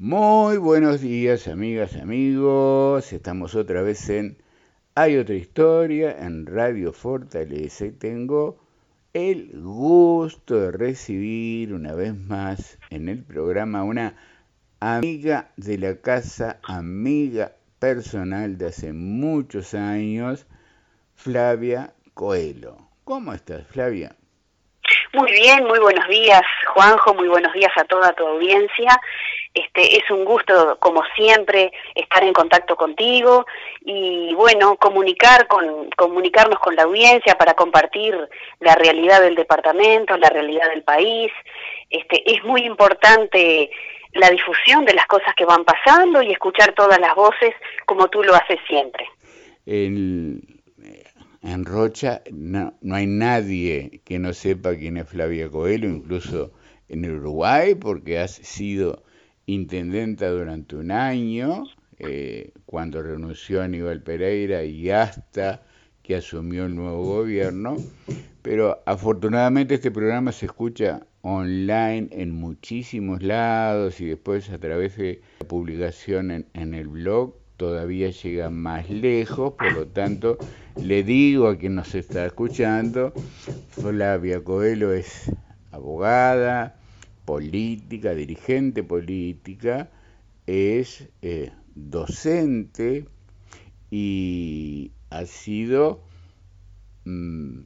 Muy buenos días, amigas, amigos. Estamos otra vez en Hay otra historia en Radio Fortaleza y tengo el gusto de recibir una vez más en el programa una amiga de la casa, amiga personal de hace muchos años, Flavia Coelho. ¿Cómo estás, Flavia? Muy bien, muy buenos días, Juanjo, muy buenos días a toda tu audiencia. Este, es un gusto, como siempre, estar en contacto contigo y, bueno, comunicar con, comunicarnos con la audiencia para compartir la realidad del departamento, la realidad del país. Este, es muy importante la difusión de las cosas que van pasando y escuchar todas las voces como tú lo haces siempre. En, Rocha no, no hay nadie que no sepa quién es Flavia Coelho, incluso en Uruguay, porque has sido intendenta durante un año, eh, cuando renunció Aníbal Pereira y hasta que asumió el nuevo gobierno, pero afortunadamente este programa se escucha online en muchísimos lados y después a través de la publicación en, en el blog todavía llega más lejos, por lo tanto le digo a quien nos está escuchando, Flavia Coelho es abogada, política, dirigente política, es eh, docente y ha sido mm,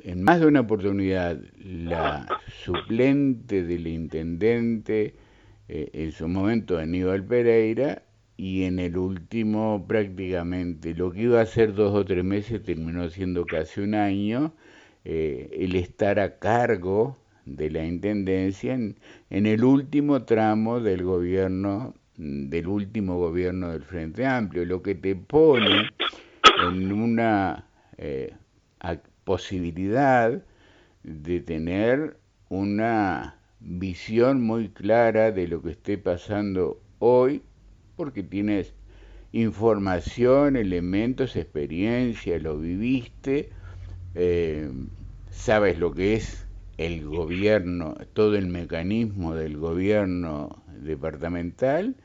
en más de una oportunidad la suplente del intendente eh, en su momento Aníbal Pereira y en el último prácticamente lo que iba a ser dos o tres meses terminó siendo casi un año eh, el estar a cargo de la Intendencia en, el último tramo del gobierno, del último gobierno del Frente Amplio, lo que te pone en una eh, posibilidad de tener una visión muy clara de lo que esté pasando hoy, porque tienes información, elementos, experiencia, lo viviste, eh, sabes lo que es el gobierno, todo el mecanismo del gobierno departamental.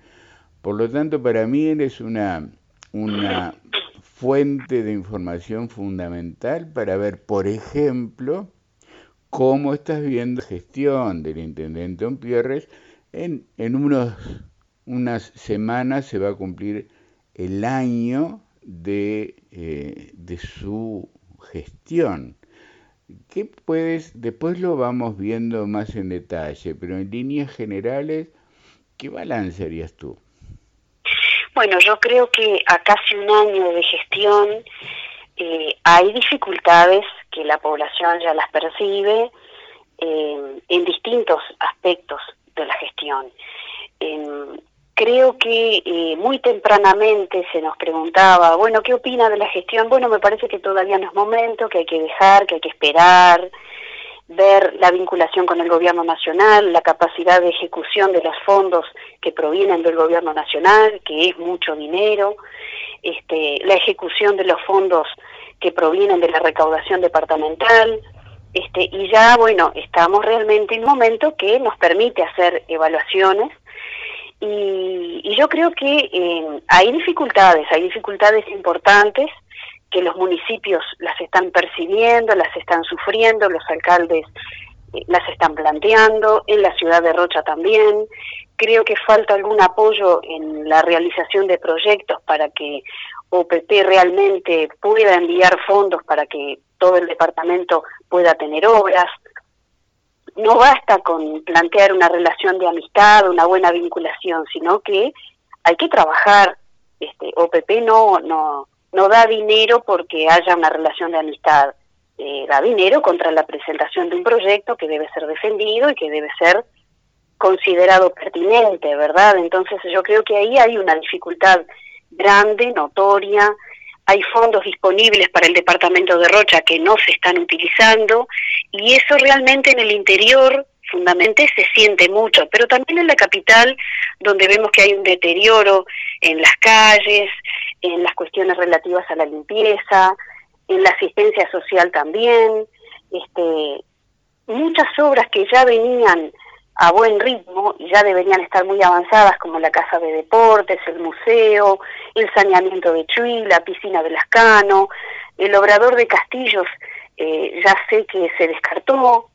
Por lo tanto, para mí eres una, una fuente de información fundamental para ver, por ejemplo, cómo estás viendo la gestión del intendente Ompierres. En, en unos, unas semanas se va a cumplir el año de, eh, de su gestión. ¿Qué puedes, después lo vamos viendo más en detalle, pero en líneas generales, ¿qué balance harías tú? Bueno, yo creo que a casi un año de gestión eh, hay dificultades que la población ya las percibe eh, en distintos aspectos de la gestión. Creo que eh, muy tempranamente se nos preguntaba, bueno, ¿qué opina de la gestión? Bueno, me parece que todavía no es momento, que hay que dejar, que hay que esperar, ver la vinculación con el gobierno nacional, la capacidad de ejecución de los fondos que provienen del gobierno nacional, que es mucho dinero, este, la ejecución de los fondos que provienen de la recaudación departamental, este, y ya, bueno, estamos realmente en un momento que nos permite hacer evaluaciones y, yo creo que eh, hay dificultades, hay dificultades importantes que los municipios las están percibiendo, las están sufriendo, los alcaldes eh, las están planteando, en la ciudad de Rocha también. Creo que falta algún apoyo en la realización de proyectos para que OPP realmente pueda enviar fondos para que todo el departamento pueda tener obras no basta con plantear una relación de amistad, una buena vinculación, sino que hay que trabajar. Este, OPP no, no, no da dinero porque haya una relación de amistad, eh, da dinero contra la presentación de un proyecto que debe ser defendido y que debe ser considerado pertinente, ¿verdad? Entonces yo creo que ahí hay una dificultad grande, notoria, hay fondos disponibles para el departamento de Rocha que no se están utilizando y eso realmente en el interior fundamentalmente se siente mucho, pero también en la capital donde vemos que hay un deterioro en las calles, en las cuestiones relativas a la limpieza, en la asistencia social también, este, muchas obras que ya venían a buen ritmo y ya deberían estar muy avanzadas como la Casa de Deportes, el museo, el saneamiento de Chuy, la piscina de Lascano, el obrador de Castillos eh, ya sé que se descartó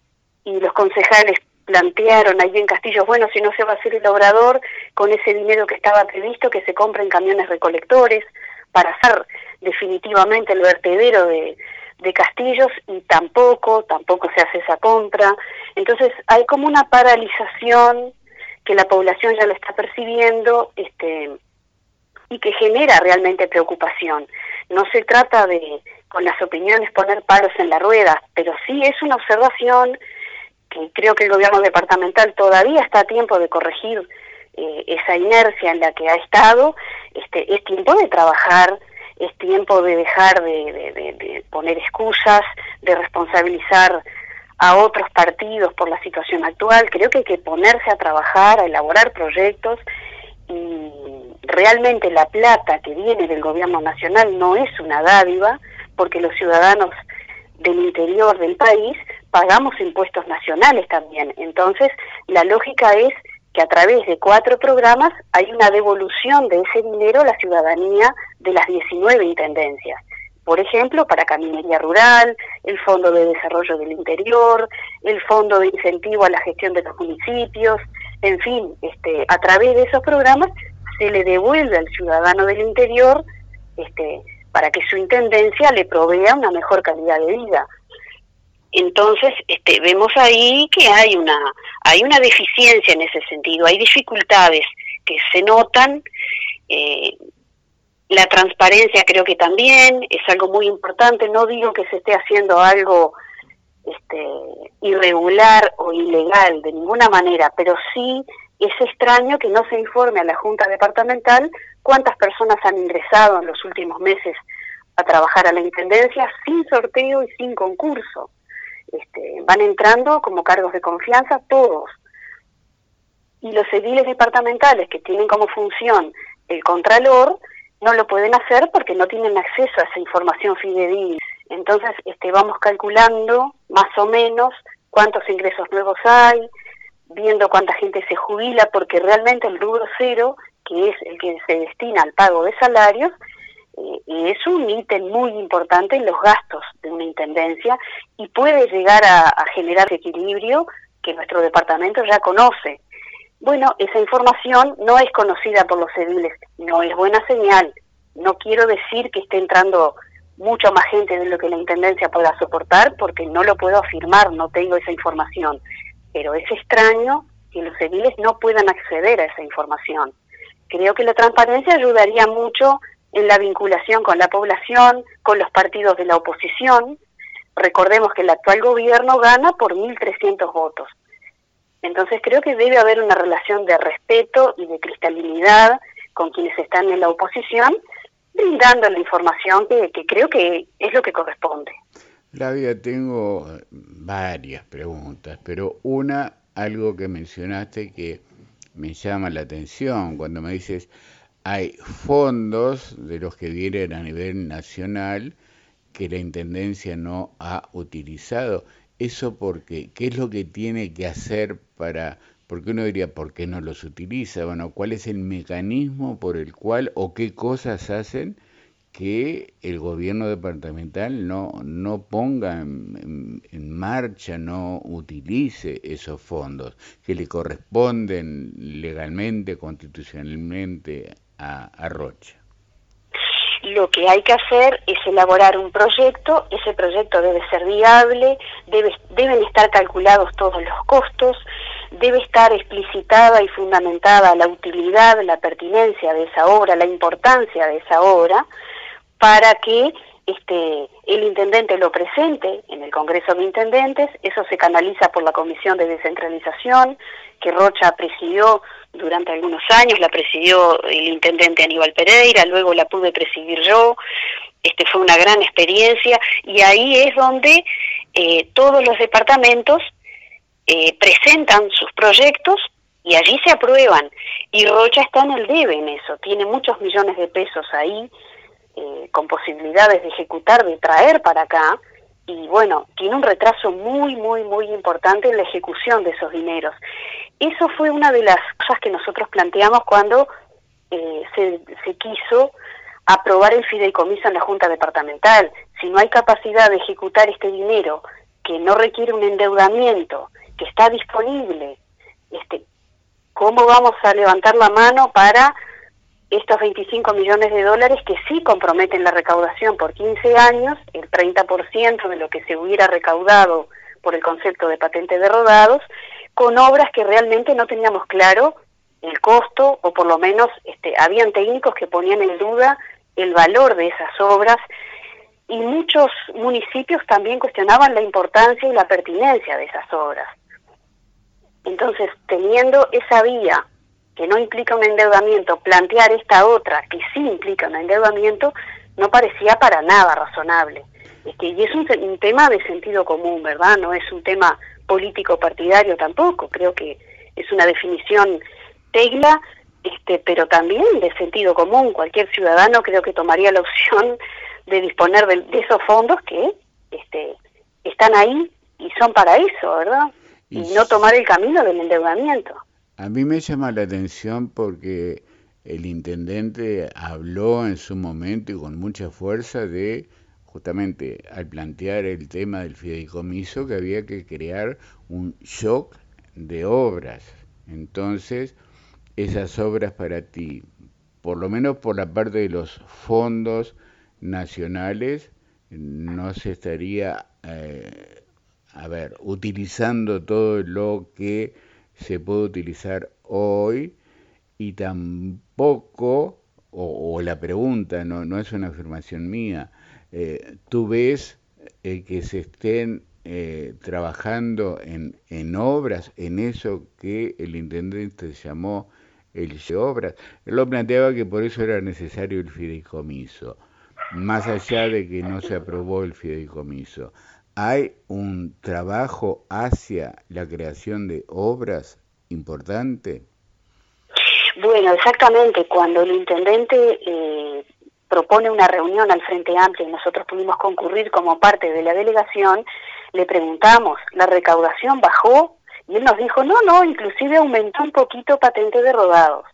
y los concejales plantearon ahí en Castillos, bueno, si no se va a hacer el obrador con ese dinero que estaba previsto, que se compren camiones recolectores para hacer definitivamente el vertedero de, de Castillos y tampoco, tampoco se hace esa compra. Entonces hay como una paralización que la población ya lo está percibiendo este, y que genera realmente preocupación. No se trata de, con las opiniones, poner palos en la rueda, pero sí es una observación que creo que el gobierno departamental todavía está a tiempo de corregir eh, esa inercia en la que ha estado. Este, es tiempo de trabajar es tiempo de dejar de, poner excusas, de responsabilizar a otros partidos por la situación actual. Creo que hay que ponerse a trabajar, a elaborar proyectos y realmente la plata que viene del gobierno nacional no es una dádiva porque los ciudadanos del interior del país pagamos impuestos nacionales también. Entonces, la lógica es que a través de cuatro programas hay una devolución de ese dinero a la ciudadanía de las 19 intendencias. Por ejemplo, para caminería rural, el Fondo de Desarrollo del Interior, el Fondo de Incentivo a la Gestión de los Municipios, en fin, este, a través de esos programas se le devuelve al ciudadano del interior este, para que su intendencia le provea una mejor calidad de vida. Entonces, este, vemos ahí que hay una, hay una deficiencia en ese sentido, hay dificultades que se notan. Eh, la transparencia creo que también es algo muy importante. No digo que se esté haciendo algo este, irregular o ilegal de ninguna manera, pero sí es extraño que no se informe a la Junta Departamental cuántas personas han ingresado en los últimos meses a trabajar a la Intendencia sin sorteo y sin concurso. Este, van entrando como cargos de confianza todos. Y los ediles departamentales que tienen como función el contralor no lo pueden hacer porque no tienen acceso a esa información fidedigna. Entonces este, vamos calculando más o menos cuántos ingresos nuevos hay, viendo cuánta gente se jubila, porque realmente el rubro cero, que es el que se destina al pago de salarios, eh, es un ítem muy importante en los gastos de una intendencia y puede llegar a, generar equilibrio que nuestro departamento ya conoce. Bueno, esa información no es conocida por los civiles, no es buena señal. No quiero decir que esté entrando mucho más gente de lo que la Intendencia pueda soportar, porque no lo puedo afirmar, no tengo esa información. Pero es extraño que los civiles no puedan acceder a esa información. Creo que la transparencia ayudaría mucho en la vinculación con la población, con los partidos de la oposición. Recordemos que el actual gobierno gana por 1.300 votos. Entonces creo que debe haber una relación de respeto y de cristalinidad con quienes están en la oposición, brindando la información que, creo que es lo que corresponde. Flavia, tengo varias preguntas, pero una, algo que mencionaste que me llama la atención cuando me dices hay fondos de los que vienen a nivel nacional que la Intendencia no ha utilizado. ¿Eso porque qué es lo que tiene que hacer para, porque uno diría, ¿por qué no los utiliza? Bueno, ¿cuál es el mecanismo por el cual o qué cosas hacen que el gobierno departamental no, no ponga en, en, marcha, no utilice esos fondos que le corresponden legalmente, constitucionalmente a, Rocha? Lo que hay que hacer es elaborar un proyecto, ese proyecto debe ser viable, debe, deben estar calculados todos los costos, debe estar explicitada y fundamentada la utilidad, la pertinencia de esa obra, la importancia de esa obra, para que este, el intendente lo presente en el Congreso de Intendentes, eso se canaliza por la Comisión de Descentralización, que Rocha presidió durante algunos años, la presidió el intendente Aníbal Pereira, luego la pude presidir yo, este fue una gran experiencia y ahí es donde eh, todos los departamentos eh, presentan sus proyectos y allí se aprueban. Y Rocha está en el debe en eso, tiene muchos millones de pesos ahí eh, con posibilidades de ejecutar, de traer para acá, y bueno, tiene un retraso muy, muy, muy importante en la ejecución de esos dineros. Eso fue una de las cosas que nosotros planteamos cuando eh, se, quiso aprobar el fideicomiso en la Junta Departamental. Si no hay capacidad de ejecutar este dinero que no requiere un endeudamiento, que está disponible, este, ¿cómo vamos a levantar la mano para estos 25 millones de dólares que sí comprometen la recaudación por 15 años, el 30% de lo que se hubiera recaudado por el concepto de patente de rodados, con obras que realmente no teníamos claro el costo o por lo menos este, habían técnicos que ponían en duda el valor de esas obras y muchos municipios también cuestionaban la importancia y la pertinencia de esas obras. Entonces, teniendo esa vía que no implica un endeudamiento, plantear esta otra que sí implica un endeudamiento, no parecía para nada razonable. Este, y es un, un, tema de sentido común, ¿verdad? No es un tema político partidario tampoco. Creo que es una definición tegla, este, pero también de sentido común. Cualquier ciudadano creo que tomaría la opción de disponer de, de esos fondos que este, están ahí y son para eso, ¿verdad? Y, y no tomar el camino del endeudamiento. A mí me llama la atención porque el intendente habló en su momento y con mucha fuerza de justamente al plantear el tema del fideicomiso que había que crear un shock de obras. Entonces, esas obras para ti, por lo menos por la parte de los fondos nacionales, no se estaría, eh, a ver, utilizando todo lo que se puede utilizar hoy y tampoco, o, o la pregunta, no, no es una afirmación mía, eh, tú ves eh, que se estén eh, trabajando en, en, obras, en eso que el intendente llamó el de obras. Él lo planteaba que por eso era necesario el fideicomiso, más allá de que no se aprobó el fideicomiso. ¿Hay un trabajo hacia la creación de obras importante? Bueno, exactamente. Cuando el intendente eh, propone una reunión al Frente Amplio y nosotros pudimos concurrir como parte de la delegación, le preguntamos, ¿la recaudación bajó? Y él nos dijo, no, no, inclusive aumentó un poquito patente de rodados.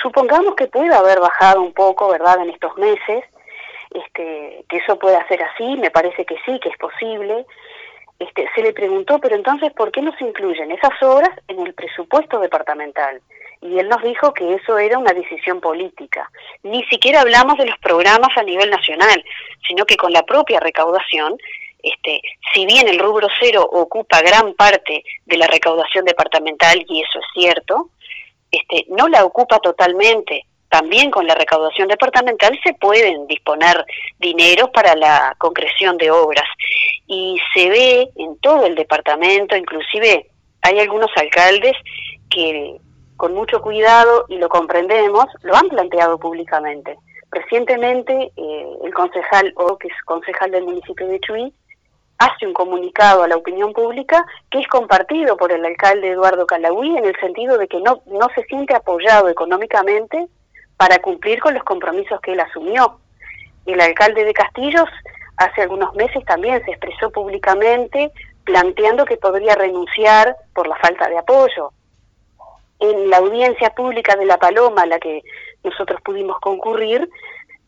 Supongamos que puede haber bajado un poco, ¿verdad?, en estos meses, este, que eso pueda ser así, me parece que sí, que es posible. Este, se le preguntó, pero entonces, ¿por qué no se incluyen esas obras en el presupuesto departamental? y él nos dijo que eso era una decisión política. Ni siquiera hablamos de los programas a nivel nacional, sino que con la propia recaudación, este, si bien el rubro cero ocupa gran parte de la recaudación departamental, y eso es cierto, este, no la ocupa totalmente. También con la recaudación departamental se pueden disponer dineros para la concreción de obras. Y se ve en todo el departamento, inclusive hay algunos alcaldes que con mucho cuidado y lo comprendemos, lo han planteado públicamente. Recientemente eh, el concejal, o que es concejal del municipio de Chuy, hace un comunicado a la opinión pública que es compartido por el alcalde Eduardo Calagüí en el sentido de que no, no se siente apoyado económicamente para cumplir con los compromisos que él asumió. El alcalde de Castillos hace algunos meses también se expresó públicamente planteando que podría renunciar por la falta de apoyo en la audiencia pública de La Paloma, a la que nosotros pudimos concurrir,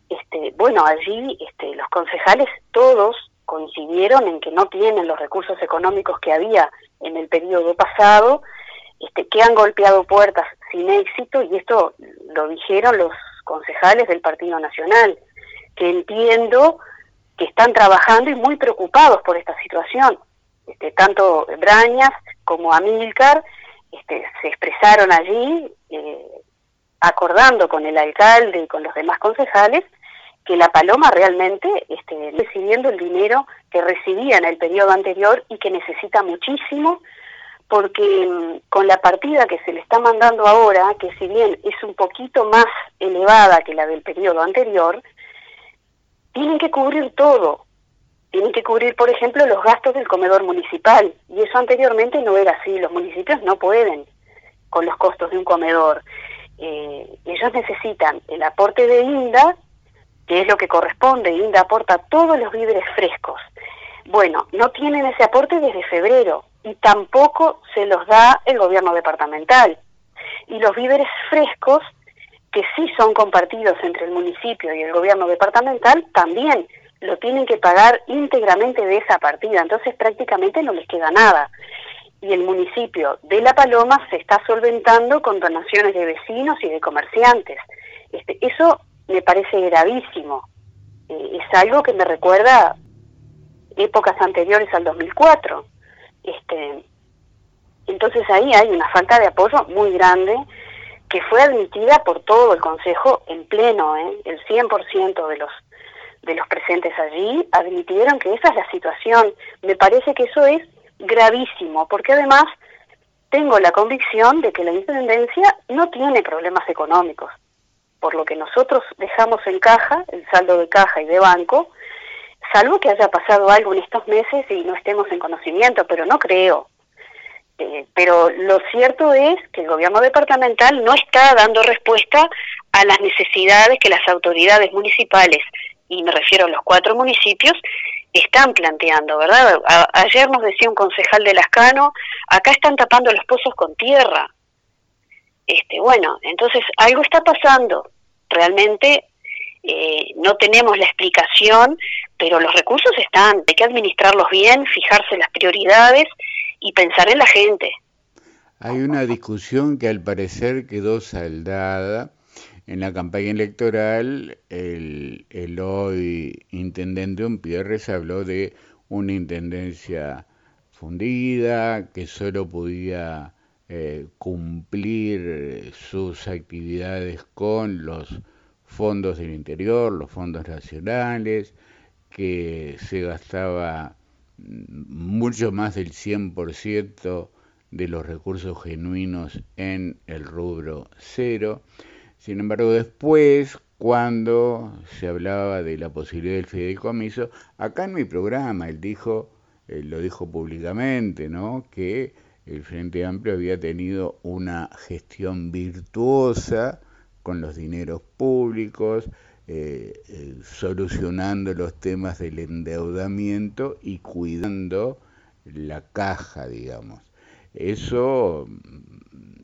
este, bueno, allí este, los concejales todos coincidieron en que no tienen los recursos económicos que había en el periodo pasado, este, que han golpeado puertas sin éxito, y esto lo dijeron los concejales del Partido Nacional, que entiendo que están trabajando y muy preocupados por esta situación. Este, tanto Brañas como Amílcar este, se expresaron allí, eh, acordando con el alcalde y con los demás concejales, que la Paloma realmente este, recibiendo el dinero que recibía en el periodo anterior y que necesita muchísimo, porque mm, con la partida que se le está mandando ahora, que si bien es un poquito más elevada que la del periodo anterior, tienen que cubrir todo, tienen que cubrir, por ejemplo, los gastos del comedor municipal. Y eso anteriormente no era así. Los municipios no pueden con los costos de un comedor. Eh, ellos necesitan el aporte de INDA, que es lo que corresponde. INDA aporta todos los víveres frescos. Bueno, no tienen ese aporte desde febrero. Y tampoco se los da el gobierno departamental. Y los víveres frescos, que sí son compartidos entre el municipio y el gobierno departamental, también lo tienen que pagar íntegramente de esa partida, entonces prácticamente no les queda nada. Y el municipio de La Paloma se está solventando con donaciones de vecinos y de comerciantes. Este, eso me parece gravísimo. Eh, es algo que me recuerda épocas anteriores al 2004. Este, entonces ahí hay una falta de apoyo muy grande que fue admitida por todo el Consejo en pleno, ¿eh? el 100% de los de los presentes allí admitieron que esa es la situación. Me parece que eso es gravísimo, porque además tengo la convicción de que la Intendencia no tiene problemas económicos, por lo que nosotros dejamos en caja, el saldo de caja y de banco, salvo que haya pasado algo en estos meses y no estemos en conocimiento, pero no creo. Eh, pero lo cierto es que el gobierno departamental no está dando respuesta a las necesidades que las autoridades municipales, y me refiero a los cuatro municipios, están planteando, ¿verdad? ayer nos decía un concejal de Lascano, acá están tapando los pozos con tierra. Este, bueno, entonces algo está pasando. Realmente eh, no tenemos la explicación, pero los recursos están, hay que administrarlos bien, fijarse las prioridades y pensar en la gente. Hay una discusión que al parecer quedó saldada. En la campaña electoral, el, el hoy intendente Umpierres habló de una intendencia fundida, que solo podía eh, cumplir sus actividades con los fondos del interior, los fondos nacionales, que se gastaba mucho más del 100% de los recursos genuinos en el rubro cero. Sin embargo, después, cuando se hablaba de la posibilidad del fideicomiso, acá en mi programa él dijo, él lo dijo públicamente, ¿no? que el Frente Amplio había tenido una gestión virtuosa con los dineros públicos, eh, eh, solucionando los temas del endeudamiento y cuidando la caja, digamos. Eso,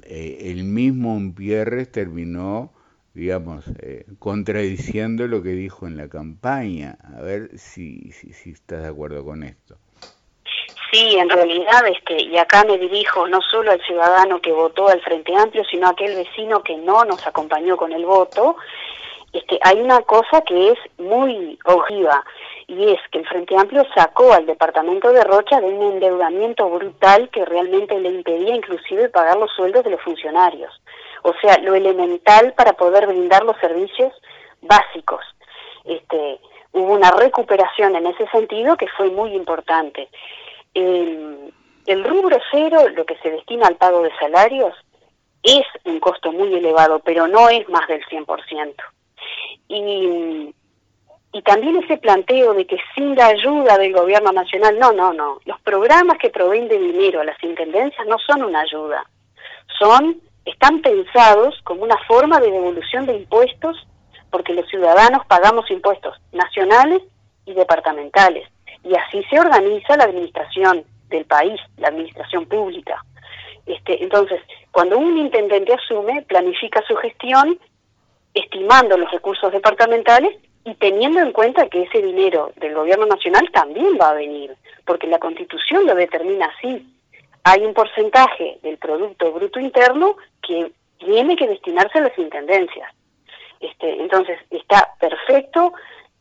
eh, el mismo Umpierres terminó, digamos, contradiciendo lo que dijo en la campaña. A ver si, si, si estás de acuerdo con esto. Sí, en realidad, este, y acá me dirijo no solo al ciudadano que votó al Frente Amplio, sino a aquel vecino que no nos acompañó con el voto, este, hay una cosa que es muy objetiva, y es que el Frente Amplio sacó al departamento de Rocha de un endeudamiento brutal que realmente le impedía inclusive pagar los sueldos de los funcionarios. O sea, lo elemental para poder brindar los servicios básicos. Este, hubo una recuperación en ese sentido que fue muy importante el, rubro cero, lo que se destina al pago de salarios, es un costo muy elevado, pero no es más del 100%. Y, y también ese planteo de que sin la ayuda del gobierno nacional, no, no, no. Los programas que proveen de dinero a las intendencias no son una ayuda, son, están pensados como una forma de devolución de impuestos, porque los ciudadanos pagamos impuestos nacionales y departamentales y así se organiza la administración del país, la administración pública. Este, entonces, cuando un intendente asume, planifica su gestión estimando los recursos departamentales y teniendo en cuenta que ese dinero del gobierno nacional también va a venir, porque la constitución lo determina así. Hay un porcentaje del Producto Bruto Interno que tiene que destinarse a las intendencias. Este, entonces, está perfecto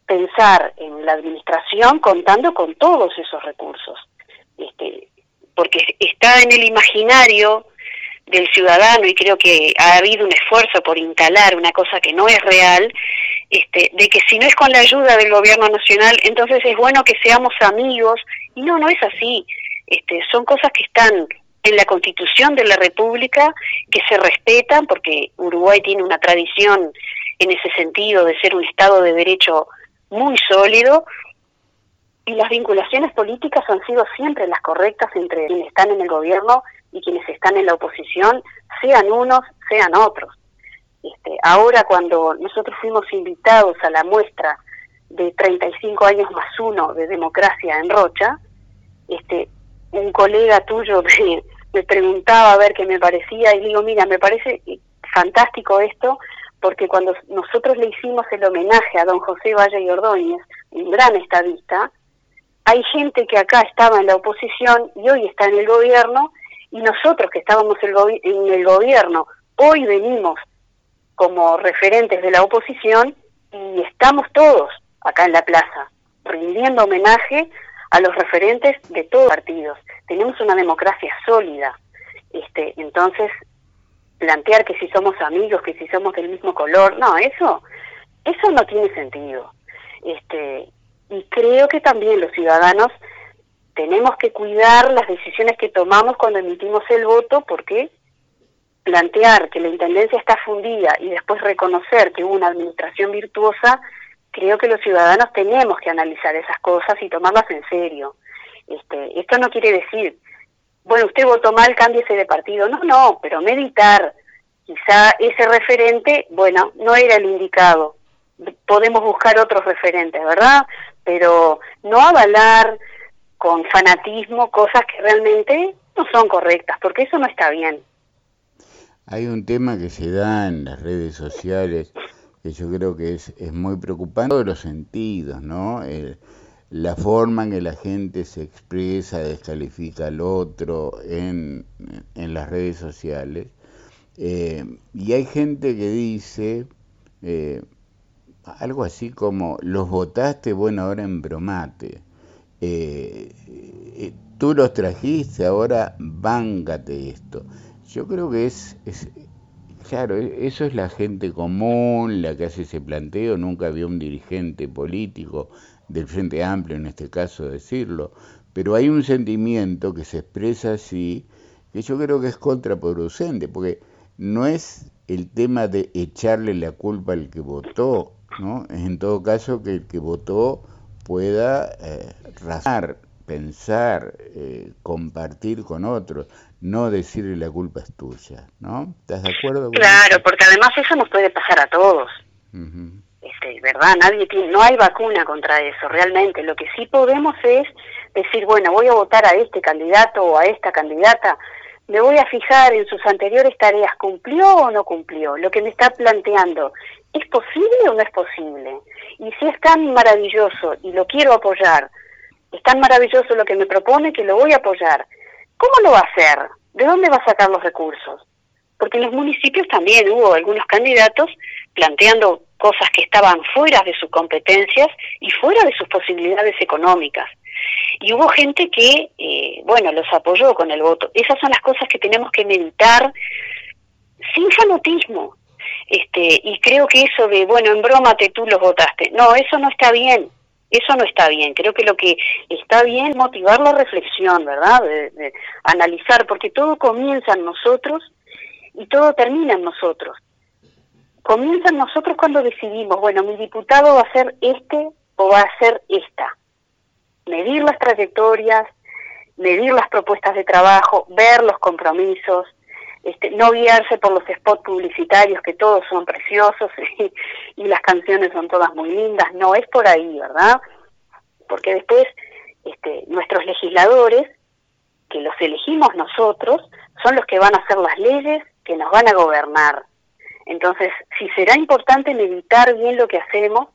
pensar en la administración contando con todos esos recursos, este, porque está en el imaginario del ciudadano y creo que ha habido un esfuerzo por instalar una cosa que no es real, este, de que si no es con la ayuda del gobierno nacional, entonces es bueno que seamos amigos, y no, no es así, este, son cosas que están en la constitución de la República, que se respetan, porque Uruguay tiene una tradición en ese sentido de ser un Estado de Derecho muy sólido y las vinculaciones políticas han sido siempre las correctas entre quienes están en el gobierno y quienes están en la oposición, sean unos, sean otros. Este, ahora cuando nosotros fuimos invitados a la muestra de 35 años más uno de democracia en Rocha, este, un colega tuyo me, me preguntaba a ver qué me parecía y digo, mira, me parece fantástico esto porque cuando nosotros le hicimos el homenaje a don José Valle y Ordóñez, un gran estadista, hay gente que acá estaba en la oposición y hoy está en el gobierno, y nosotros que estábamos en el gobierno, hoy venimos como referentes de la oposición y estamos todos acá en la plaza, rindiendo homenaje a los referentes de todos los partidos. Tenemos una democracia sólida. Este, entonces, plantear que si somos amigos, que si somos del mismo color, no, eso, eso no tiene sentido. Este, y creo que también los ciudadanos tenemos que cuidar las decisiones que tomamos cuando emitimos el voto, porque plantear que la intendencia está fundida y después reconocer que hubo una administración virtuosa, creo que los ciudadanos tenemos que analizar esas cosas y tomarlas en serio. Este, esto no quiere decir bueno, usted votó mal, cámbiese de partido. No, no, pero meditar. Quizá ese referente, bueno, no era el indicado. Podemos buscar otros referentes, ¿verdad? Pero no avalar con fanatismo cosas que realmente no son correctas, porque eso no está bien. Hay un tema que se da en las redes sociales que yo creo que es, es muy preocupante en todos los sentidos, ¿no? La forma en que la gente se expresa, descalifica al otro en, las redes sociales. Eh, y hay gente que dice eh, algo así como, los votaste, bueno, ahora embromate. Eh, tú los trajiste, ahora vángate esto. Yo creo que es, es, claro, eso es la gente común, la que hace ese planteo, nunca había un dirigente político del Frente Amplio en este caso decirlo, pero hay un sentimiento que se expresa así, que yo creo que es contraproducente, porque no es el tema de echarle la culpa al que votó, ¿no? Es en todo caso que el que votó pueda eh, razar, pensar, eh, compartir con otros, no decirle la culpa es tuya, ¿no? ¿Estás de acuerdo? claro, porque además eso nos puede pasar a todos este, ¿verdad? Nadie tiene, no hay vacuna contra eso, realmente. Lo que sí podemos es decir, bueno, voy a votar a este candidato o a esta candidata, me voy a fijar en sus anteriores tareas, ¿cumplió o no cumplió? Lo que me está planteando, ¿es posible o no es posible? Y si es tan maravilloso y lo quiero apoyar, es tan maravilloso lo que me propone que lo voy a apoyar, ¿cómo lo va a hacer? ¿De dónde va a sacar los recursos? Porque en los municipios también hubo algunos candidatos planteando cosas que estaban fuera de sus competencias y fuera de sus posibilidades económicas. Y hubo gente que, eh, bueno, los apoyó con el voto. Esas son las cosas que tenemos que meditar sin fanatismo. Este, y creo que eso de, bueno, en broma tú los votaste. No, eso no está bien. Eso no está bien. Creo que lo que está bien es motivar la reflexión, ¿verdad? de analizar, porque todo comienza en nosotros y todo termina en nosotros comienzan nosotros cuando decidimos, bueno, mi diputado va a ser este o va a ser esta. Medir las trayectorias, medir las propuestas de trabajo, ver los compromisos, este, no guiarse por los spots publicitarios que todos son preciosos y, las canciones son todas muy lindas, no es por ahí, ¿verdad? Porque después este, nuestros legisladores, que los elegimos nosotros, son los que van a hacer las leyes que nos van a gobernar. Entonces, si será importante meditar bien lo que hacemos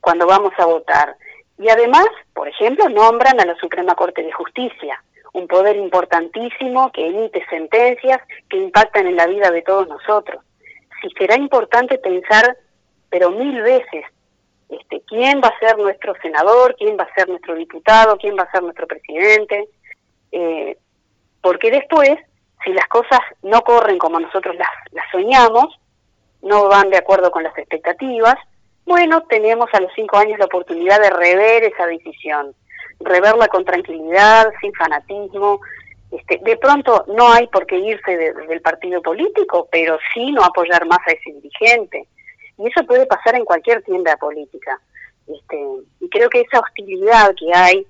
cuando vamos a votar. Y además, por ejemplo, nombran a la Suprema Corte de Justicia, un poder importantísimo que emite sentencias que impactan en la vida de todos nosotros. Si será importante pensar, pero mil veces, este, quién va a ser nuestro senador, quién va a ser nuestro diputado, quién va a ser nuestro presidente, eh, porque después, si las cosas no corren como nosotros las, las soñamos, no van de acuerdo con las expectativas, bueno, tenemos a los cinco años la oportunidad de rever esa decisión, reverla con tranquilidad, sin fanatismo. Este, de pronto no hay por qué irse del partido político, pero sí no apoyar más a ese dirigente. Y eso puede pasar en cualquier tienda política. Este, y creo que esa hostilidad que hay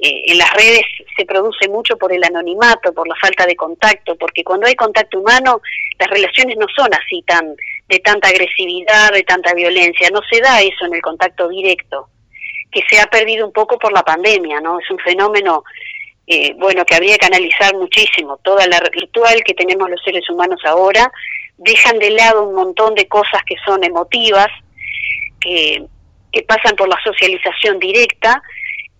eh, en las redes se produce mucho por el anonimato, por la falta de contacto, porque cuando hay contacto humano las relaciones no son así tan de tanta agresividad, de tanta violencia, no se da eso en el contacto directo, que se ha perdido un poco por la pandemia, ¿no? Es un fenómeno eh, bueno, que habría que analizar muchísimo. Toda la ritual que tenemos los seres humanos ahora dejan de lado un montón de cosas que son emotivas, que, que pasan por la socialización directa,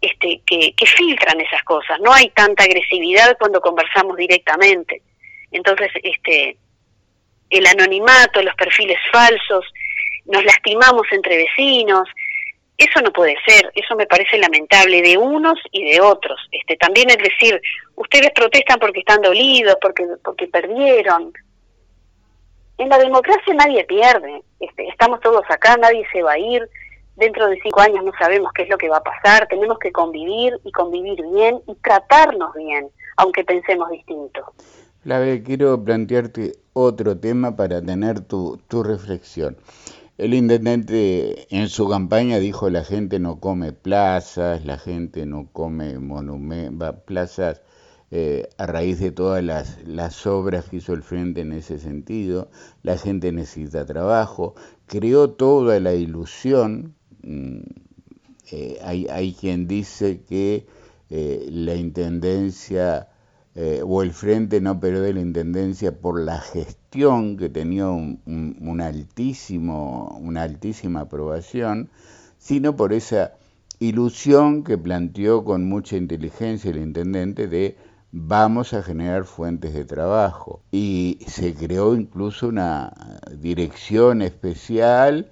este, que, que filtran esas cosas. No hay tanta agresividad cuando conversamos directamente. Entonces, este, el anonimato, los perfiles falsos, nos lastimamos entre vecinos, eso no puede ser, eso me parece lamentable de unos y de otros. Este, también es decir, ustedes protestan porque están dolidos, porque, porque perdieron. En la democracia nadie pierde, este, estamos todos acá, nadie se va a ir, dentro de cinco años no sabemos qué es lo que va a pasar, tenemos que convivir y convivir bien y tratarnos bien, aunque pensemos distinto. Flavia, quiero plantearte otro tema para tener tu, tu reflexión. El intendente en su campaña dijo la gente no come plazas, la gente no come plazas eh, a raíz de todas las, las obras que hizo el frente en ese sentido, la gente necesita trabajo, creó toda la ilusión, eh, hay, quien dice que eh, la intendencia eh, o el frente no perdió la intendencia por la gestión que tenía un, altísimo, una altísima aprobación, sino por esa ilusión que planteó con mucha inteligencia el intendente de vamos a generar fuentes de trabajo. Y se creó incluso una dirección especial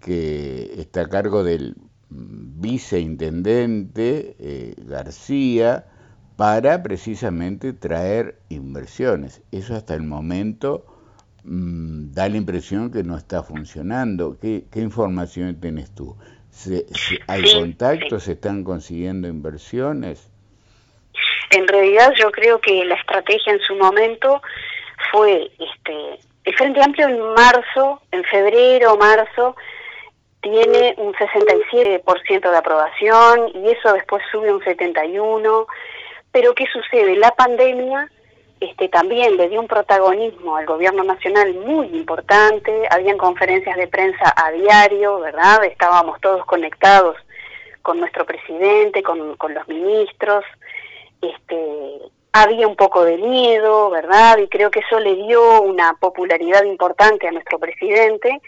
que está a cargo del viceintendente eh, García, para precisamente traer inversiones. Eso hasta el momento mm, da la impresión que no está funcionando. ¿Qué, información tienes tú? ¿Se, hay contactos? ¿Se están consiguiendo inversiones? En realidad yo creo que la estrategia en su momento fue este el Frente Amplio en marzo, en febrero, marzo, tiene un 67% de aprobación y eso después sube un 71%. Pero ¿qué sucede? La pandemia este, también le dio un protagonismo al gobierno nacional muy importante, habían conferencias de prensa a diario, ¿verdad? Estábamos todos conectados con nuestro presidente, con, con los ministros, este, había un poco de miedo, ¿verdad? Y creo que eso le dio una popularidad importante a nuestro presidente,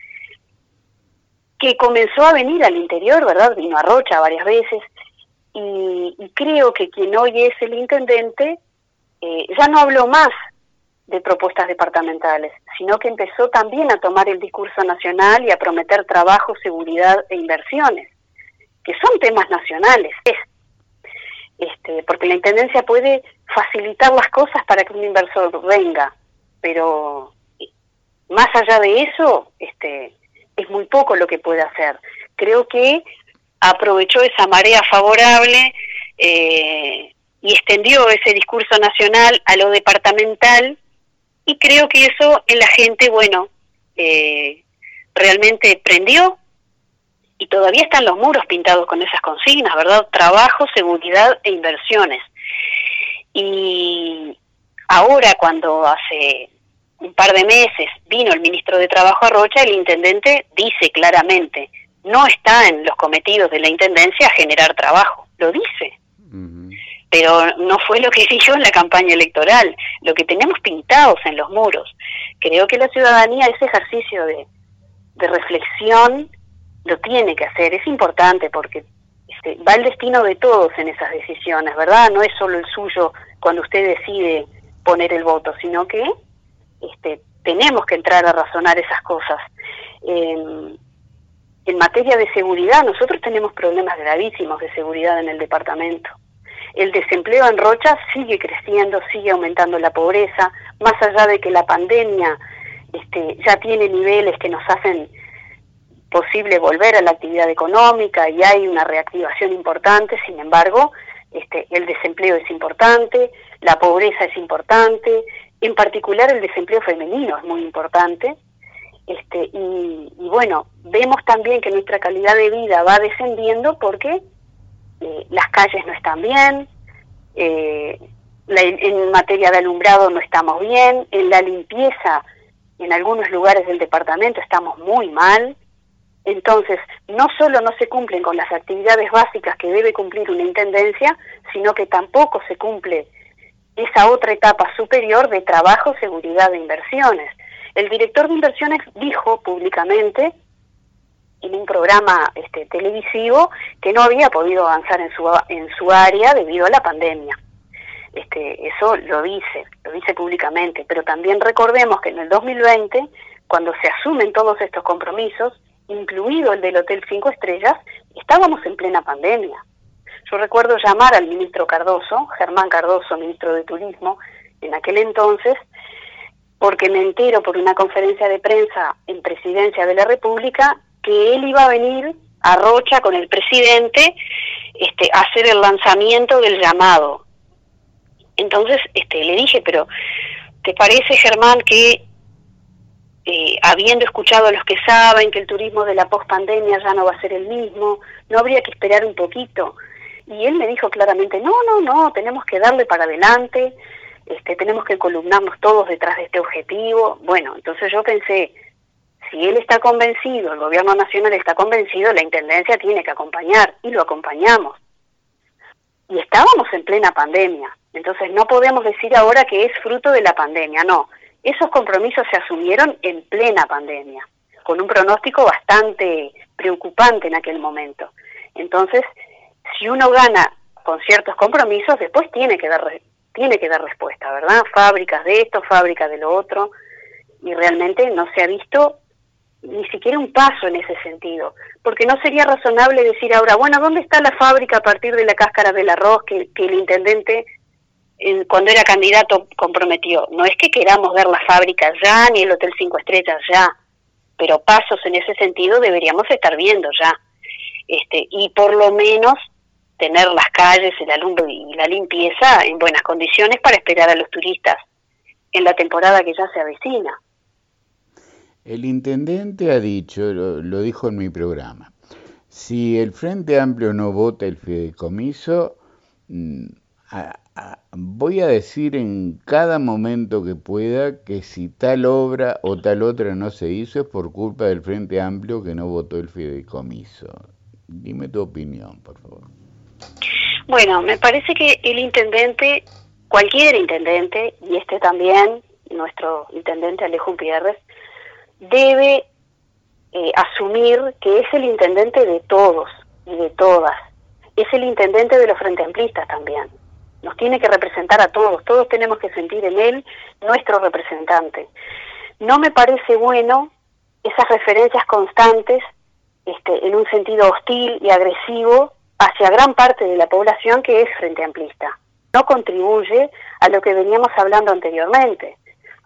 que comenzó a venir al interior, ¿verdad? Vino a Rocha varias veces, y, creo que quien hoy es el intendente eh, ya no habló más de propuestas departamentales, sino que empezó también a tomar el discurso nacional y a prometer trabajo, seguridad e inversiones, que son temas nacionales. Este, porque la Intendencia puede facilitar las cosas para que un inversor venga, pero más allá de eso, este, es muy poco lo que puede hacer. Creo que aprovechó esa marea favorable eh, y extendió ese discurso nacional a lo departamental y creo que eso en la gente, bueno, eh, realmente prendió y todavía están los muros pintados con esas consignas, ¿verdad? Trabajo, seguridad e inversiones. Y ahora cuando hace un par de meses vino el ministro de Trabajo a Rocha, el intendente dice claramente, no está en los cometidos de la Intendencia generar trabajo, lo dice. Pero no fue lo que dijo en la campaña electoral, lo que tenemos pintados en los muros. Creo que la ciudadanía ese ejercicio de, de reflexión lo tiene que hacer, es importante porque este, va el destino de todos en esas decisiones, ¿verdad? No es solo el suyo cuando usted decide poner el voto, sino que este, tenemos que entrar a razonar esas cosas. Eh, en materia de seguridad, nosotros tenemos problemas gravísimos de seguridad en el departamento. El desempleo en Rocha sigue creciendo, sigue aumentando la pobreza, más allá de que la pandemia este, ya tiene niveles que nos hacen posible volver a la actividad económica y hay una reactivación importante, sin embargo, este, el desempleo es importante, la pobreza es importante, en particular el desempleo femenino es muy importante, este, y, bueno, vemos también que nuestra calidad de vida va descendiendo porque eh, las calles no están bien, eh, en materia de alumbrado no estamos bien, en la limpieza en algunos lugares del departamento estamos muy mal, Entonces, no solo no se cumplen con las actividades básicas que debe cumplir una intendencia, sino que tampoco se cumple esa otra etapa superior de trabajo, seguridad e inversiones. El director de inversiones dijo públicamente en un programa este, televisivo que no había podido avanzar en su, en su área debido a la pandemia. Este, eso lo dice, lo dice públicamente, pero también recordemos que en el 2020, cuando se asumen todos estos compromisos, incluido el del Hotel Cinco Estrellas, estábamos en plena pandemia. Yo recuerdo llamar al ministro Cardoso, Germán Cardoso, ministro de Turismo, en aquel entonces, porque me entero por una conferencia de prensa en Presidencia de la República que él iba a venir a Rocha con el presidente este, a hacer el lanzamiento del llamado. Entonces este, le dije, pero ¿te parece, Germán, que eh, habiendo escuchado a los que saben que el turismo de la pospandemia ya no va a ser el mismo, no habría que esperar un poquito? Y él me dijo claramente, no, no, no, tenemos que darle para adelante, este, tenemos que columnarnos todos detrás de este objetivo. Bueno, entonces yo pensé, si él está convencido, el gobierno nacional está convencido, la Intendencia tiene que acompañar y lo acompañamos. Y estábamos en plena pandemia, entonces no podemos decir ahora que es fruto de la pandemia, no. Esos compromisos se asumieron en plena pandemia, con un pronóstico bastante preocupante en aquel momento. Entonces, si uno gana con ciertos compromisos, después tiene que dar tiene que dar respuesta, ¿verdad? Fábricas de esto, fábricas de lo otro, y realmente no se ha visto ni siquiera un paso en ese sentido, porque no sería razonable decir ahora, bueno, ¿dónde está la fábrica a partir de la cáscara del arroz que, el intendente cuando era candidato comprometió? No es que queramos ver la fábrica ya, ni el Hotel Cinco Estrellas ya, pero pasos en ese sentido deberíamos estar viendo ya. Este, y por lo menos tener las calles, el alumbre y la limpieza en buenas condiciones para esperar a los turistas en la temporada que ya se avecina. El intendente ha dicho, lo, dijo en mi programa, si el Frente Amplio no vota el fideicomiso, mm, voy a decir en cada momento que pueda que si tal obra o tal otra no se hizo es por culpa del Frente Amplio que no votó el fideicomiso. Dime tu opinión, por favor. Bueno, me parece que el intendente, cualquier intendente, y este también, nuestro intendente Alejo Pierres, debe eh, asumir que es el intendente de todos y de todas. Es el intendente de los frente amplistas también. Nos tiene que representar a todos, todos tenemos que sentir en él nuestro representante. No me parece bueno esas referencias constantes este, en un sentido hostil y agresivo hacia gran parte de la población que es frente amplista. No contribuye a lo que veníamos hablando anteriormente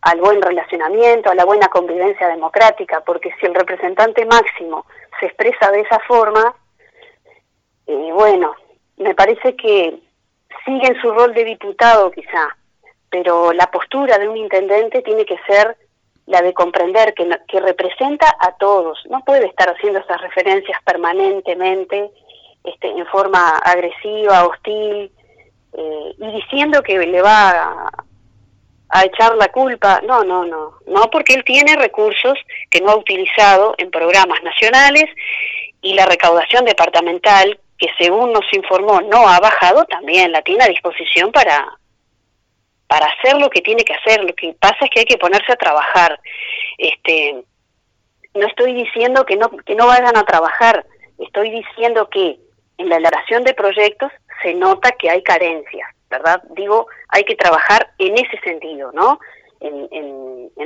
al buen relacionamiento, a la buena convivencia democrática, porque si el representante máximo se expresa de esa forma, eh, bueno, me parece que sigue en su rol de diputado quizá, pero la postura de un intendente tiene que ser la de comprender que, que representa a todos, no puede estar haciendo esas referencias permanentemente, este, en forma agresiva, hostil, eh, y diciendo que le va a, a echar la culpa. No, no, no. No, porque él tiene recursos que no ha utilizado en programas nacionales y la recaudación departamental, que según nos informó no ha bajado, también la tiene a disposición para, para hacer lo que tiene que hacer. Lo que pasa es que hay que ponerse a trabajar. Este, no estoy diciendo que no, que no vayan a trabajar, estoy diciendo que en la elaboración de proyectos se nota que hay carencias. ¿verdad? Digo, hay que trabajar en ese sentido, ¿no? En,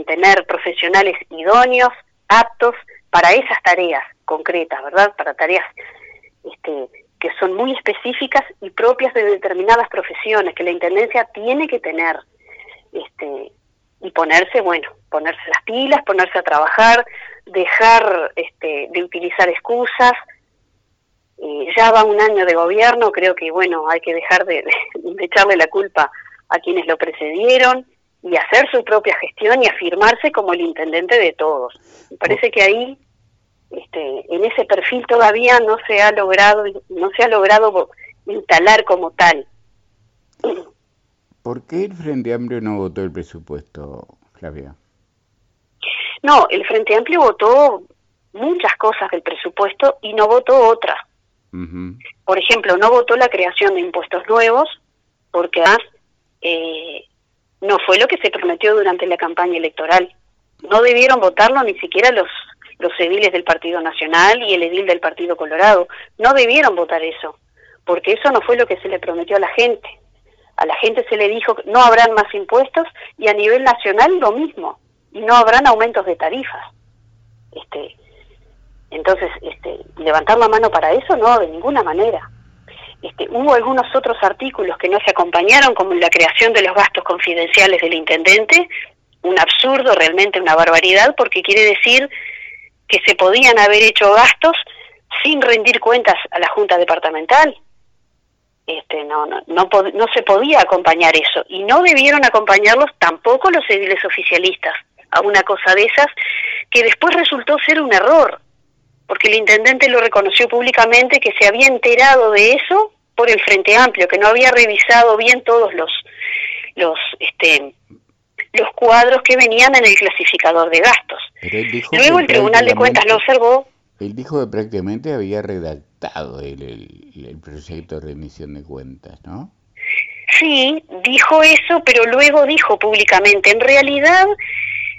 tener profesionales idóneos, aptos para esas tareas concretas, ¿verdad? Para tareas este, que son muy específicas y propias de determinadas profesiones que la intendencia tiene que tener, este, y ponerse, bueno, ponerse las pilas, ponerse a trabajar, dejar este, de utilizar excusas, ya va un año de gobierno, creo que bueno, hay que dejar de, echarle la culpa a quienes lo precedieron y hacer su propia gestión y afirmarse como el intendente de todos. Me parece que ahí, este, en ese perfil todavía no se ha logrado, no se ha logrado instalar como tal. ¿Por qué el Frente Amplio no votó el presupuesto, Flavia? No, el Frente Amplio votó muchas cosas del presupuesto y no votó otras. Por ejemplo, no votó la creación de impuestos nuevos, porque además eh, no fue lo que se prometió durante la campaña electoral. No debieron votarlo ni siquiera los, los ediles del Partido Nacional y el edil del Partido Colorado. No debieron votar eso, porque eso no fue lo que se le prometió a la gente. A la gente se le dijo que no habrán más impuestos y a nivel nacional lo mismo, y no habrán aumentos de tarifas. Este, entonces, este, levantar la mano para eso, no, de ninguna manera. Este, hubo algunos otros artículos que no se acompañaron, como la creación de los gastos confidenciales del intendente, un absurdo, realmente una barbaridad, porque quiere decir que se podían haber hecho gastos sin rendir cuentas a la Junta Departamental. Este, no, no, se podía acompañar eso, y no debieron acompañarlos tampoco los ediles oficialistas a una cosa de esas, que después resultó ser un error porque el intendente lo reconoció públicamente que se había enterado de eso por el Frente Amplio, que no había revisado bien todos los los este los cuadros que venían en el clasificador de gastos. Luego el Tribunal de Cuentas lo observó. Él dijo que prácticamente había redactado el, el, el proyecto de remisión de cuentas, ¿no? Sí, dijo eso, pero luego dijo públicamente, en realidad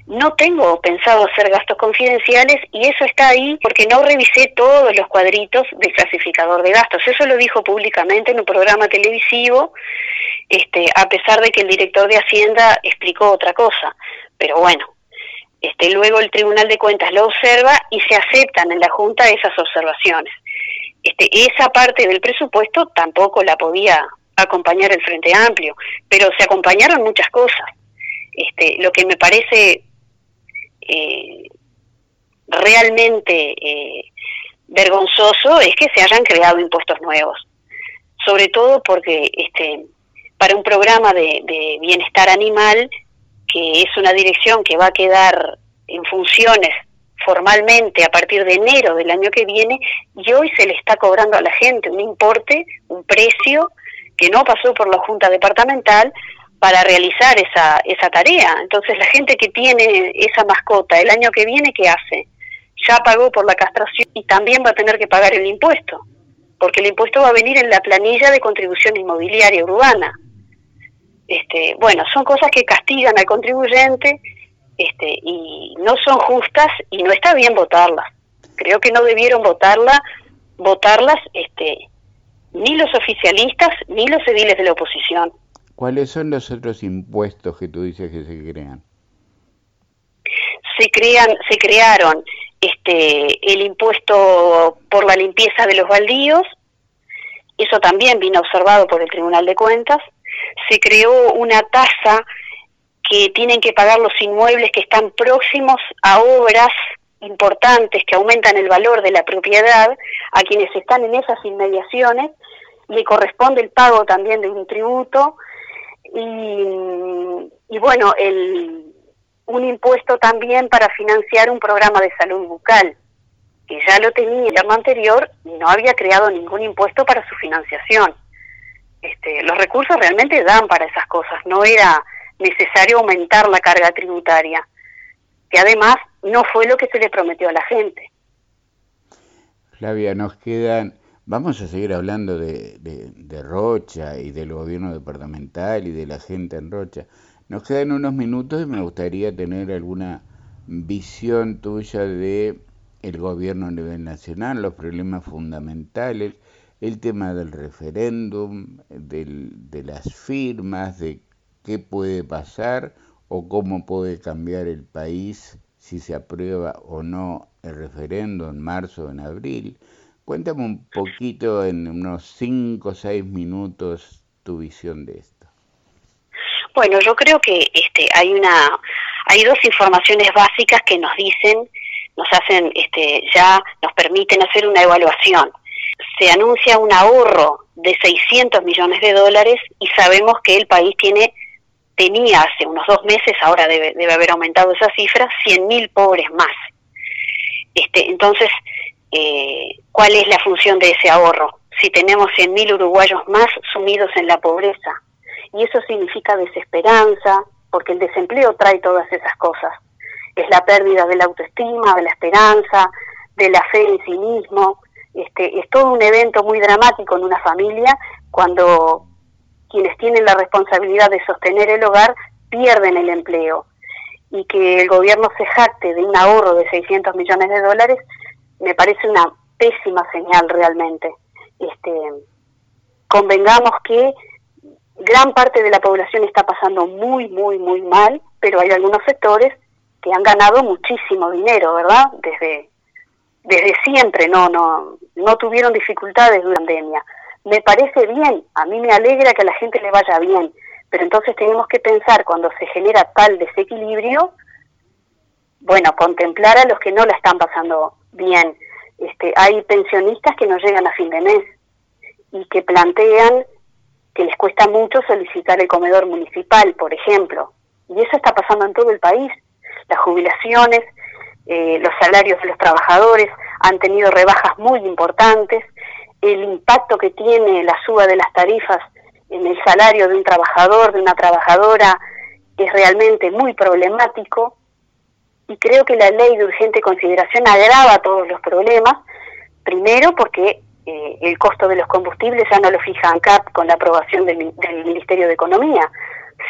no tengo pensado hacer gastos confidenciales y eso está ahí porque no revisé todos los cuadritos del clasificador de gastos. Eso lo dijo públicamente en un programa televisivo, este, a pesar de que el director de Hacienda explicó otra cosa. Pero bueno, este, luego el Tribunal de Cuentas lo observa y se aceptan en la Junta esas observaciones. Este, esa parte del presupuesto tampoco la podía acompañar el Frente Amplio, pero se acompañaron muchas cosas. Este, lo que me parece eh, realmente eh, vergonzoso es que se hayan creado impuestos nuevos, sobre todo porque este, para un programa de, bienestar animal, que es una dirección que va a quedar en funciones formalmente a partir de enero del año que viene, y hoy se le está cobrando a la gente un importe, un precio que no pasó por la Junta Departamental, para realizar esa, esa tarea. Entonces la gente que tiene esa mascota el año que viene, ¿qué hace? Ya pagó por la castración y también va a tener que pagar el impuesto, porque el impuesto va a venir en la planilla de contribución inmobiliaria urbana. Este, bueno, son cosas que castigan al contribuyente este, y no son justas y no está bien votarlas. Creo que no debieron votarla, votarlas este, ni los oficialistas ni los ediles de la oposición. ¿Cuáles son los otros impuestos que tú dices que se crean? Se crean, se crearon este el impuesto por la limpieza de los baldíos, eso también vino observado por el Tribunal de Cuentas. Se creó una tasa que tienen que pagar los inmuebles que están próximos a obras importantes que aumentan el valor de la propiedad a quienes están en esas inmediaciones. Le corresponde el pago también de un tributo y, bueno, el, un impuesto también para financiar un programa de salud bucal, que ya lo tenía el año anterior y no había creado ningún impuesto para su financiación. Este, los recursos realmente dan para esas cosas, no era necesario aumentar la carga tributaria, que además no fue lo que se le prometió a la gente. Flavia, nos quedan Vamos a seguir hablando de, Rocha y del gobierno departamental y de la gente en Rocha. Nos quedan unos minutos y me gustaría tener alguna visión tuya de el gobierno a nivel nacional, los problemas fundamentales, el tema del referéndum, de las firmas, de qué puede pasar o cómo puede cambiar el país si se aprueba o no el referéndum en marzo o en abril. Cuéntame un poquito en unos 5 o 6 minutos tu visión de esto. Bueno, yo creo que este, hay una, hay dos informaciones básicas que nos dicen, nos hacen, este, ya nos permiten hacer una evaluación. Se anuncia un ahorro de 600 millones de dólares y sabemos que el país tiene tenía hace unos dos meses, ahora debe, debe haber aumentado esa cifra, 100.000 pobres más. Este, entonces, eh, cuál es la función de ese ahorro. Si tenemos 100.000 uruguayos más sumidos en la pobreza, y eso significa desesperanza, porque el desempleo trae todas esas cosas. Es la pérdida de la autoestima, de la esperanza, de la fe en sí mismo. Este, es todo un evento muy dramático en una familia cuando quienes tienen la responsabilidad de sostener el hogar pierden el empleo y que el gobierno se jacte de un ahorro de 600 millones de dólares me parece una pésima señal realmente. Este, convengamos que gran parte de la población está pasando muy, muy, muy mal, pero hay algunos sectores que han ganado muchísimo dinero, ¿verdad? Desde, desde siempre, no, no, no tuvieron dificultades durante la pandemia. Me parece bien, a mí me alegra que a la gente le vaya bien, pero entonces tenemos que pensar cuando se genera tal desequilibrio, bueno, contemplar a los que no la están pasando bien. Este, hay pensionistas que no llegan a fin de mes y que plantean que les cuesta mucho solicitar el comedor municipal, por ejemplo. Y eso está pasando en todo el país. Las jubilaciones, eh, los salarios de los trabajadores han tenido rebajas muy importantes. El impacto que tiene la suba de las tarifas en el salario de un trabajador, de una trabajadora, es realmente muy problemático. Y creo que la ley de urgente consideración agrava todos los problemas. Primero porque eh, el costo de los combustibles ya no lo fija ANCAP con la aprobación del, Ministerio de Economía,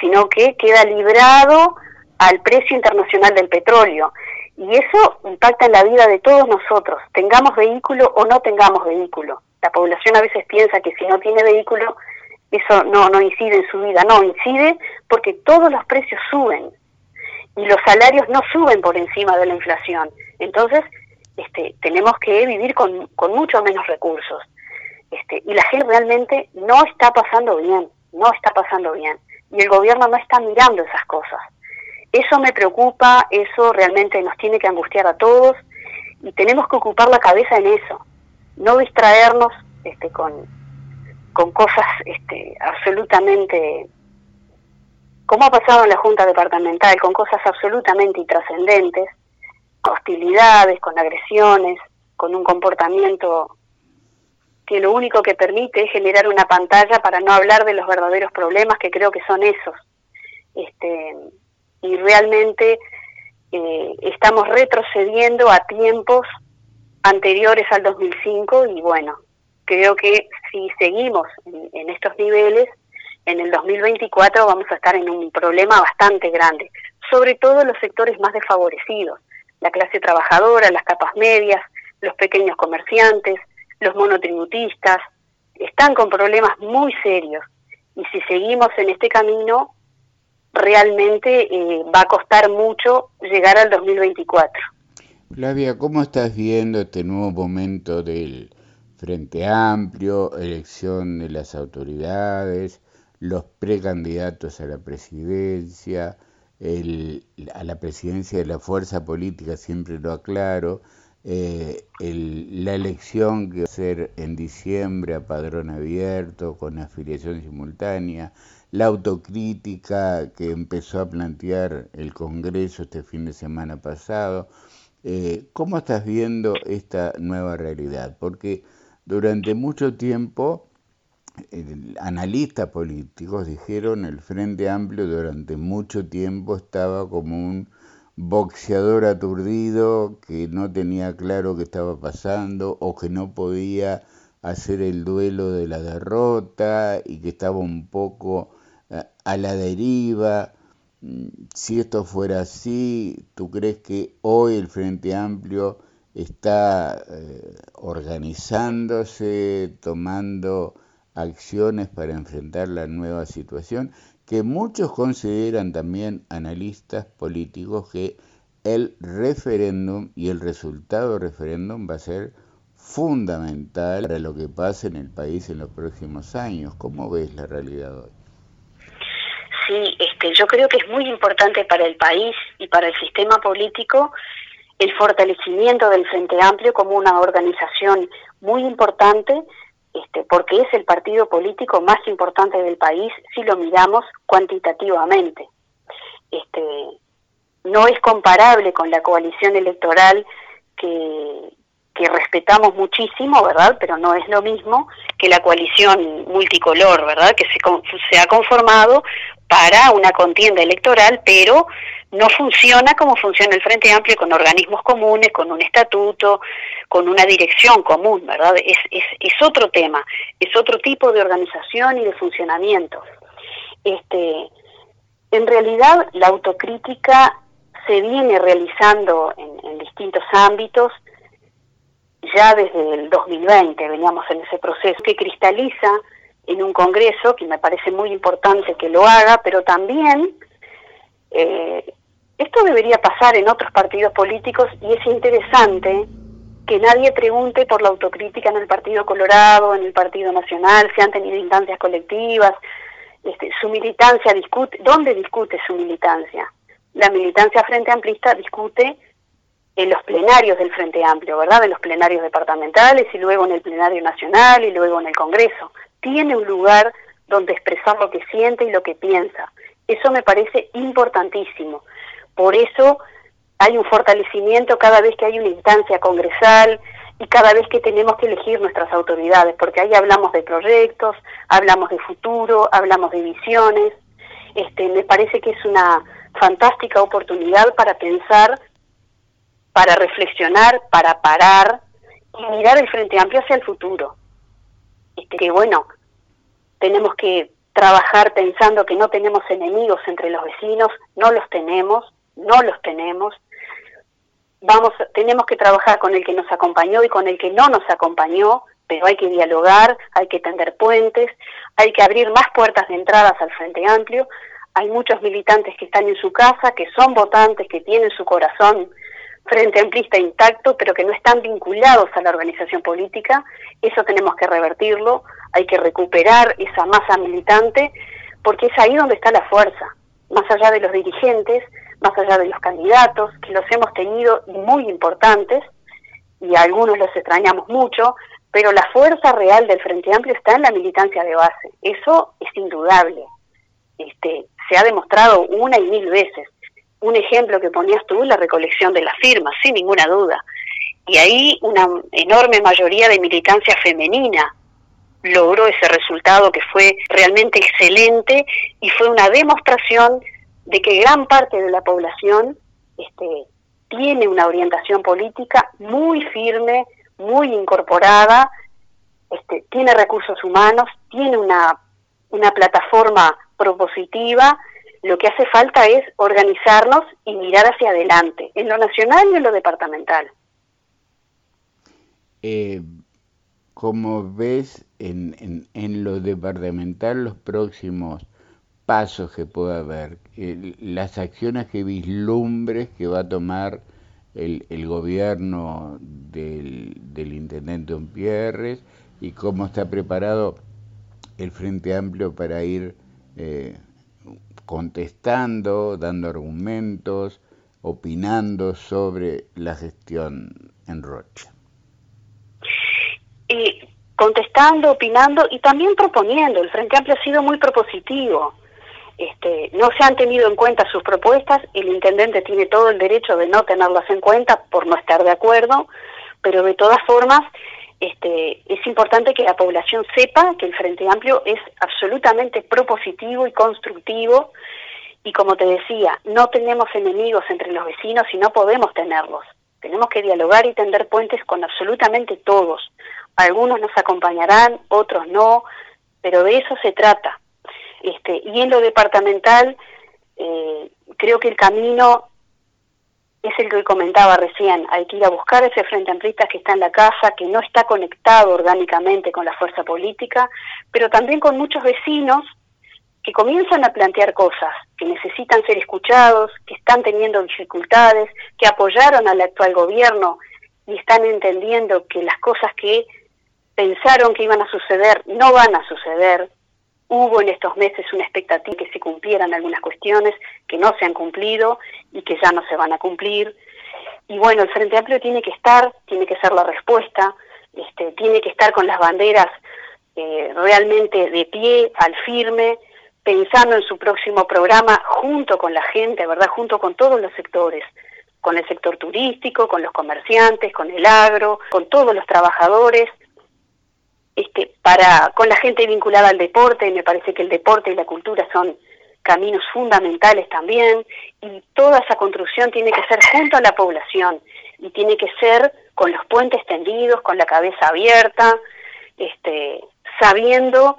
sino que queda librado al precio internacional del petróleo. Y eso impacta en la vida de todos nosotros, tengamos vehículo o no tengamos vehículo. La población a veces piensa que si no tiene vehículo, eso no, no incide en su vida. No, incide porque todos los precios suben y los salarios no suben por encima de la inflación. Entonces, este, tenemos que vivir con, con mucho menos recursos. Este, y la gente realmente no está pasando bien, no está pasando bien. Y el gobierno no está mirando esas cosas. Eso me preocupa, eso realmente nos tiene que angustiar a todos y tenemos que ocupar la cabeza en eso, no distraernos este, con, con cosas este, absolutamente, como ha pasado en la Junta Departamental, con cosas absolutamente intrascendentes, hostilidades, con agresiones, con un comportamiento que lo único que permite es generar una pantalla para no hablar de los verdaderos problemas que creo que son esos. Este, y realmente eh, estamos retrocediendo a tiempos anteriores al 2005 y bueno, creo que si seguimos en, en estos niveles, en el 2024 vamos a estar en un problema bastante grande, sobre todo los sectores más desfavorecidos la clase trabajadora, las capas medias, los pequeños comerciantes, los monotributistas, están con problemas muy serios. Y si seguimos en este camino, realmente eh, va a costar mucho llegar al 2024. Flavia, ¿cómo estás viendo este nuevo momento del Frente Amplio, elección de las autoridades, los precandidatos a la presidencia? el, a la presidencia de la fuerza política, siempre lo aclaro, eh, la elección que va a ser en diciembre a padrón abierto, con afiliación simultánea, la autocrítica que empezó a plantear el Congreso este fin de semana pasado. Eh, ¿Cómo estás viendo esta nueva realidad? Porque durante mucho tiempo analistas políticos dijeron el Frente Amplio durante mucho tiempo estaba como un boxeador aturdido que no tenía claro qué estaba pasando o que no podía hacer el duelo de la derrota y que estaba un poco eh, a la deriva. Mm, si esto fuera así, ¿tú crees que hoy el Frente Amplio está eh, organizándose, tomando acciones para enfrentar la nueva situación, que muchos consideran también analistas políticos que el referéndum y el resultado del referéndum va a ser fundamental para lo que pase en el país en los próximos años. ¿Cómo ves la realidad hoy? Sí, este, yo creo que es muy importante para el país y para el sistema político el fortalecimiento del Frente Amplio como una organización muy importante este, porque es el partido político más importante del país si lo miramos cuantitativamente. Este, no es comparable con la coalición electoral que, que respetamos muchísimo, ¿verdad? Pero no es lo mismo que la coalición multicolor, ¿verdad? Que se, se ha conformado para una contienda electoral, pero no funciona como funciona el Frente Amplio con organismos comunes, con un estatuto, con una dirección común, ¿verdad? Es, es, es otro tema, es otro tipo de organización y de funcionamiento. Este, en realidad, la autocrítica se viene realizando en, distintos ámbitos ya desde el 2020, veníamos en ese proceso que cristaliza en un congreso, que me parece muy importante que lo haga, pero también eh, esto debería pasar en otros partidos políticos y es interesante que nadie pregunte por la autocrítica en el Partido Colorado, en el Partido Nacional, si han tenido instancias colectivas, este, su militancia discute, ¿dónde discute su militancia? La militancia Frente Amplista discute en los plenarios del Frente Amplio, ¿verdad? En los plenarios departamentales y luego en el plenario nacional y luego en el Congreso. Tiene un lugar donde expresar lo que siente y lo que piensa. Eso me parece importantísimo. Por eso hay un fortalecimiento cada vez que hay una instancia congresal y cada vez que tenemos que elegir nuestras autoridades, porque ahí hablamos de proyectos, hablamos de futuro, hablamos de visiones. Este, me parece que es una fantástica oportunidad para pensar, para reflexionar, para parar y mirar el Frente Amplio hacia el futuro. Este, que bueno, tenemos que trabajar pensando que no tenemos enemigos entre los vecinos, no los tenemos, no los tenemos. Vamos, tenemos que trabajar con el que nos acompañó y con el que no nos acompañó, pero hay que dialogar, hay que tender puentes, hay que abrir más puertas de entradas al Frente Amplio. Hay muchos militantes que están en su casa, que son votantes, que tienen su corazón frente amplista intacto, pero que no están vinculados a la organización política. Eso tenemos que revertirlo, hay que recuperar esa masa militante, porque es ahí donde está la fuerza, más allá de los dirigentes, más allá de los candidatos, que los hemos tenido muy importantes, y a algunos los extrañamos mucho, pero la fuerza real del Frente Amplio está en la militancia de base. Eso es indudable. Este, se ha demostrado una y mil veces. Un ejemplo que ponías tú, la recolección de las firmas, sin ninguna duda. Y ahí una enorme mayoría de militancia femenina logró ese resultado que fue realmente excelente y fue una demostración de que gran parte de la población este, tiene una orientación política muy firme, muy incorporada, este, tiene recursos humanos, tiene una, una plataforma propositiva, lo que hace falta es organizarnos y mirar hacia adelante, en lo nacional y en lo departamental. Eh, como ves en, en, en lo departamental los próximos pasos que pueda haber, las acciones que vislumbres que va a tomar el, el gobierno del, intendente Pierres y cómo está preparado el Frente Amplio para ir eh, contestando, dando argumentos, opinando sobre la gestión en Rocha. Y contestando, opinando y también proponiendo. El Frente Amplio ha sido muy propositivo. Este, no se han tenido en cuenta sus propuestas, el intendente tiene todo el derecho de no tenerlas en cuenta por no estar de acuerdo, pero de todas formas este, es importante que la población sepa que el Frente Amplio es absolutamente propositivo y constructivo y como te decía, no tenemos enemigos entre los vecinos y no podemos tenerlos. Tenemos que dialogar y tender puentes con absolutamente todos. Algunos nos acompañarán, otros no, pero de eso se trata. Este, y en lo departamental, eh, creo que el camino es el que comentaba recién, hay que ir a buscar ese frente amplista que está en la casa, que no está conectado orgánicamente con la fuerza política, pero también con muchos vecinos que comienzan a plantear cosas, que necesitan ser escuchados, que están teniendo dificultades, que apoyaron al actual gobierno y están entendiendo que las cosas que pensaron que iban a suceder no van a suceder, Hubo en estos meses una expectativa que se cumplieran algunas cuestiones que no se han cumplido y que ya no se van a cumplir. Y bueno, el Frente Amplio tiene que estar, tiene que ser la respuesta, este, tiene que estar con las banderas eh, realmente de pie, al firme, pensando en su próximo programa junto con la gente, ¿verdad? Junto con todos los sectores, con el sector turístico, con los comerciantes, con el agro, con todos los trabajadores, este, para con la gente vinculada al deporte, me parece que el deporte y la cultura son caminos fundamentales también, y toda esa construcción tiene que ser junto a la población y tiene que ser con los puentes tendidos, con la cabeza abierta, este, sabiendo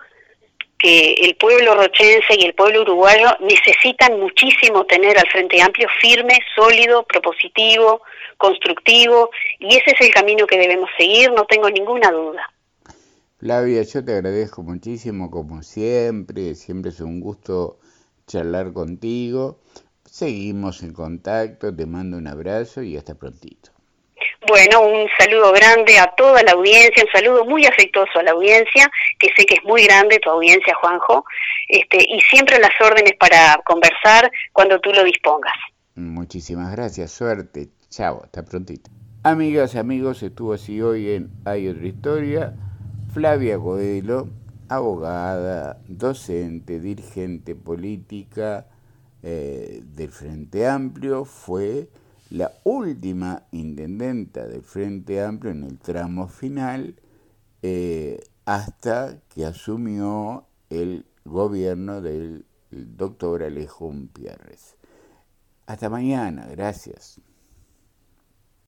que el pueblo rochense y el pueblo uruguayo necesitan muchísimo tener al Frente Amplio firme, sólido, propositivo, constructivo, y ese es el camino que debemos seguir, no tengo ninguna duda. Flavia, yo te agradezco muchísimo como siempre, siempre es un gusto charlar contigo. Seguimos en contacto, te mando un abrazo y hasta prontito. Bueno, un saludo grande a toda la audiencia, un saludo muy afectuoso a la audiencia, que sé que es muy grande tu audiencia, Juanjo, este, y siempre las órdenes para conversar cuando tú lo dispongas. Muchísimas gracias, suerte, chao, hasta prontito. Amigas y amigos, estuvo así hoy en Hay otra historia, Flavia Coelho, abogada, docente, dirigente política eh, del Frente Amplio, fue la última intendenta del Frente Amplio en el tramo final eh, hasta que asumió el gobierno del doctor Alejo Pierres. Hasta mañana, gracias.